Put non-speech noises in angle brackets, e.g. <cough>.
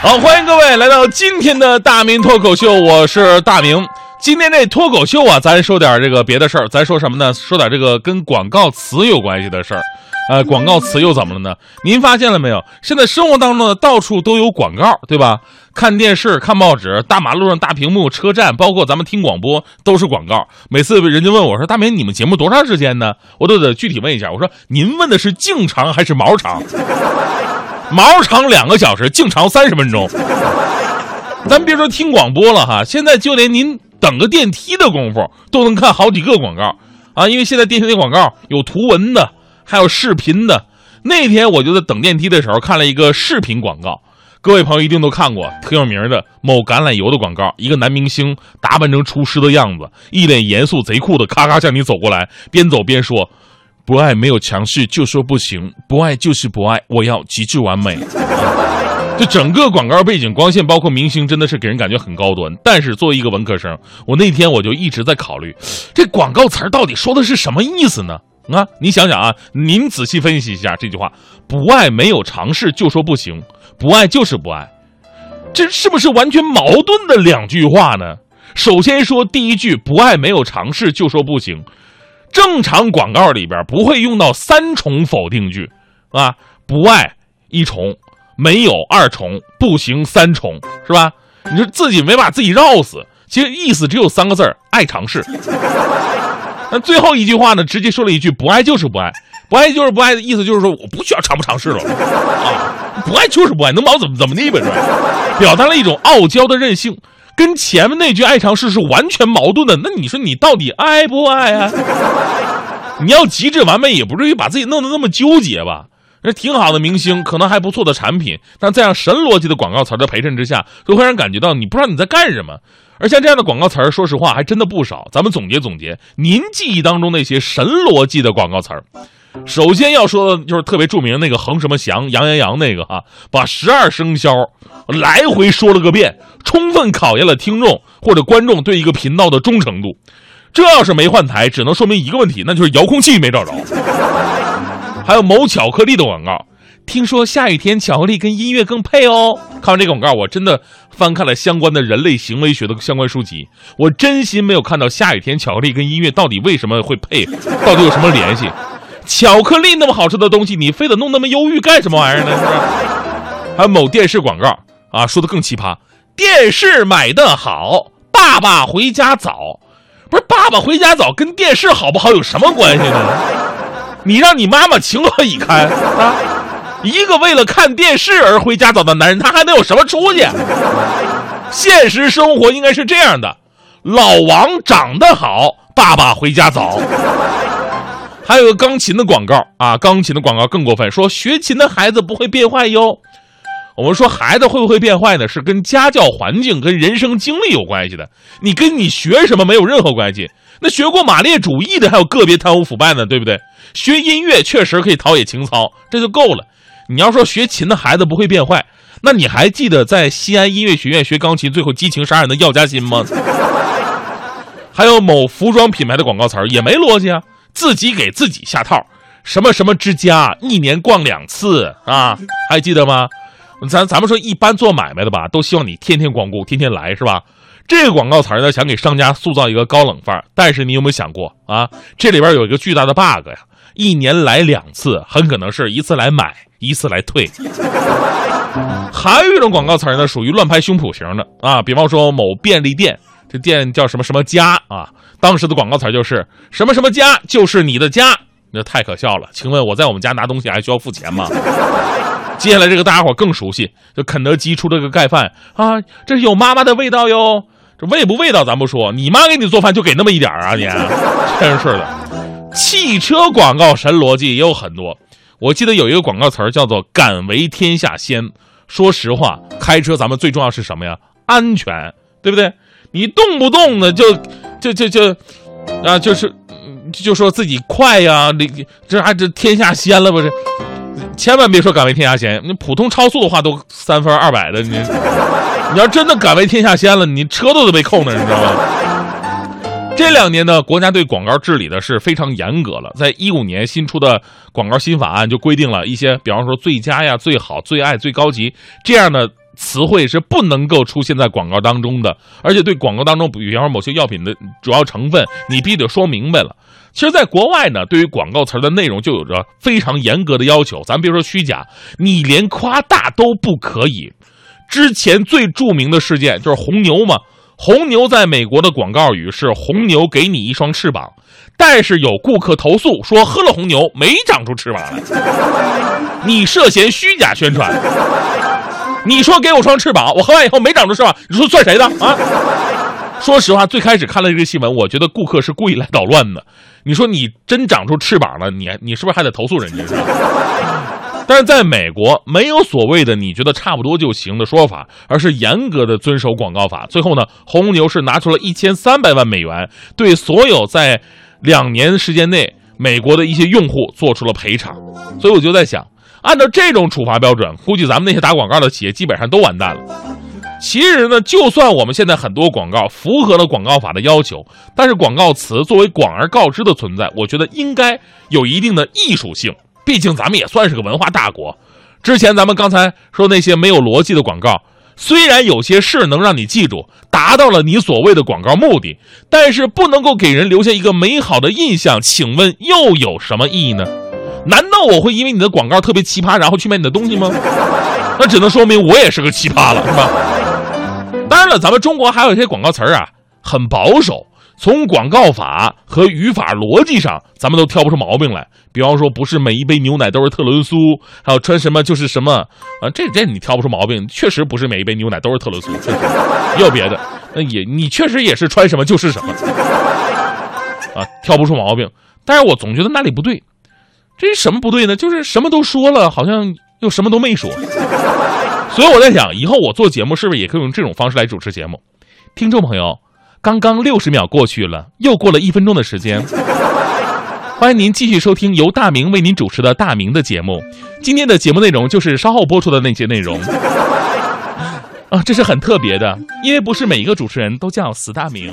好，欢迎各位来到今天的大明脱口秀，我是大明。今天这脱口秀啊，咱说点这个别的事儿，咱说什么呢？说点这个跟广告词有关系的事儿。呃，广告词又怎么了呢？您发现了没有？现在生活当中呢，到处都有广告，对吧？看电视、看报纸，大马路上大屏幕、车站，包括咱们听广播，都是广告。每次人家问我说：“大明，你们节目多长时间呢？”我都得具体问一下。我说：“您问的是净长还是毛长？毛长两个小时，净长三十分钟。咱别说听广播了哈，现在就连您等个电梯的功夫，都能看好几个广告啊！因为现在电梯的广告有图文的。”还有视频的，那天我就在等电梯的时候看了一个视频广告，各位朋友一定都看过，挺有名的某橄榄油的广告，一个男明星打扮成厨师的样子，一脸严肃贼酷的，咔咔向你走过来，边走边说：“不爱没有强势，就说不行，不爱就是不爱，我要极致完美。<laughs> ”这整个广告背景、光线，包括明星，真的是给人感觉很高端。但是作为一个文科生，我那天我就一直在考虑，这广告词到底说的是什么意思呢？啊，你想想啊，您仔细分析一下这句话：不爱没有尝试就说不行，不爱就是不爱，这是不是完全矛盾的两句话呢？首先说第一句，不爱没有尝试就说不行，正常广告里边不会用到三重否定句，啊，不爱一重，没有二重，不行三重，是吧？你说自己没把自己绕死，其实意思只有三个字儿：爱尝试。<laughs> 那最后一句话呢？直接说了一句“不爱就是不爱，不爱就是不爱”的意思就是说我不需要尝不尝试了啊！不爱就是不爱，能把我怎么怎么地呗？表达了一种傲娇的任性，跟前面那句“爱尝试”是完全矛盾的。那你说你到底爱不爱啊？<laughs> 你要极致完美，也不至于把自己弄得那么纠结吧？那挺好的明星，可能还不错的产品，但在样神逻辑的广告词的陪衬之下，都会让人感觉到你不知道你在干什么。而像这样的广告词儿，说实话还真的不少。咱们总结总结，您记忆当中那些神逻辑的广告词儿，首先要说的就是特别著名那个恒什么祥、杨洋洋那个哈，把十二生肖来回说了个遍，充分考验了听众或者观众对一个频道的忠诚度。这要是没换台，只能说明一个问题，那就是遥控器没找着。<laughs> 还有某巧克力的广告。听说下雨天巧克力跟音乐更配哦。看完这广告，我真的翻看了相关的人类行为学的相关书籍，我真心没有看到下雨天巧克力跟音乐到底为什么会配，到底有什么联系？巧克力那么好吃的东西，你非得弄那么忧郁干什么玩意儿呢？还有某电视广告啊，说的更奇葩，电视买的好，爸爸回家早，不是爸爸回家早跟电视好不好有什么关系呢？你让你妈妈情何以堪啊？一个为了看电视而回家早的男人，他还能有什么出息？现实生活应该是这样的：老王长得好，爸爸回家早。还有个钢琴的广告啊，钢琴的广告更过分，说学琴的孩子不会变坏哟。我们说孩子会不会变坏呢？是跟家教环境、跟人生经历有关系的。你跟你学什么没有任何关系。那学过马列主义的，还有个别贪污腐败呢，对不对？学音乐确实可以陶冶情操，这就够了。你要说学琴的孩子不会变坏，那你还记得在西安音乐学院学钢琴最后激情杀人的药家鑫吗？还有某服装品牌的广告词儿也没逻辑啊，自己给自己下套，什么什么之家一年逛两次啊，还记得吗？咱咱们说一般做买卖的吧，都希望你天天光顾，天天来是吧？这个广告词呢，想给商家塑造一个高冷范儿，但是你有没有想过啊？这里边有一个巨大的 bug 呀，一年来两次，很可能是一次来买。一次来退。还有一种广告词呢，属于乱拍胸脯型的啊，比方说某便利店，这店叫什么什么家啊，当时的广告词就是什么什么家就是你的家，那太可笑了。请问我在我们家拿东西还需要付钱吗？<laughs> 接下来这个大家伙更熟悉，就肯德基出这个盖饭啊，这是有妈妈的味道哟。这味不味道咱不说，你妈给你做饭就给那么一点啊，你 <laughs> 真是的。汽车广告神逻辑也有很多。我记得有一个广告词叫做“敢为天下先”。说实话，开车咱们最重要是什么呀？安全，对不对？你动不动的就就就就啊，就是就说自己快呀，你这还这天下先了不是？千万别说敢为天下先，你普通超速的话都三分二百的，你你要真的敢为天下先了，你车都得被扣那，你知道吗？这两年呢，国家对广告治理的是非常严格了。在一五年新出的广告新法案就规定了一些，比方说最佳呀、最好、最爱、最高级这样的词汇是不能够出现在广告当中的，而且对广告当中，比方说某些药品的主要成分，你必须得说明白了。其实，在国外呢，对于广告词的内容就有着非常严格的要求。咱别说虚假，你连夸大都不可以。之前最著名的事件就是红牛嘛，红牛在美国的广告语是“红牛给你一双翅膀”，但是有顾客投诉说喝了红牛没长出翅膀来，你涉嫌虚假宣传。你说给我双翅膀，我喝完以后没长出翅膀，你说算谁的啊？<laughs> 说实话，最开始看了这个新闻，我觉得顾客是故意来捣乱的。你说你真长出翅膀了，你你是不是还得投诉人家？<laughs> 但是在美国，没有所谓的你觉得差不多就行的说法，而是严格的遵守广告法。最后呢，红牛是拿出了一千三百万美元，对所有在两年时间内美国的一些用户做出了赔偿。所以我就在想，按照这种处罚标准，估计咱们那些打广告的企业基本上都完蛋了。其实呢，就算我们现在很多广告符合了广告法的要求，但是广告词作为广而告之的存在，我觉得应该有一定的艺术性。毕竟咱们也算是个文化大国。之前咱们刚才说那些没有逻辑的广告，虽然有些事能让你记住，达到了你所谓的广告目的，但是不能够给人留下一个美好的印象。请问又有什么意义呢？难道我会因为你的广告特别奇葩，然后去买你的东西吗？那只能说明我也是个奇葩了，是吧？当然了，咱们中国还有一些广告词儿啊，很保守，从广告法和语法逻辑上，咱们都挑不出毛病来。比方说，不是每一杯牛奶都是特仑苏，还有穿什么就是什么啊，这这你挑不出毛病。确实不是每一杯牛奶都是特仑苏，也有别的。那也你确实也是穿什么就是什么啊，挑不出毛病。但是我总觉得那里不对，这是什么不对呢？就是什么都说了，好像又什么都没说。所以我在想，以后我做节目是不是也可以用这种方式来主持节目？听众朋友，刚刚六十秒过去了，又过了一分钟的时间，欢迎您继续收听由大明为您主持的大明的节目。今天的节目内容就是稍后播出的那些内容啊，这是很特别的，因为不是每一个主持人都叫死大明。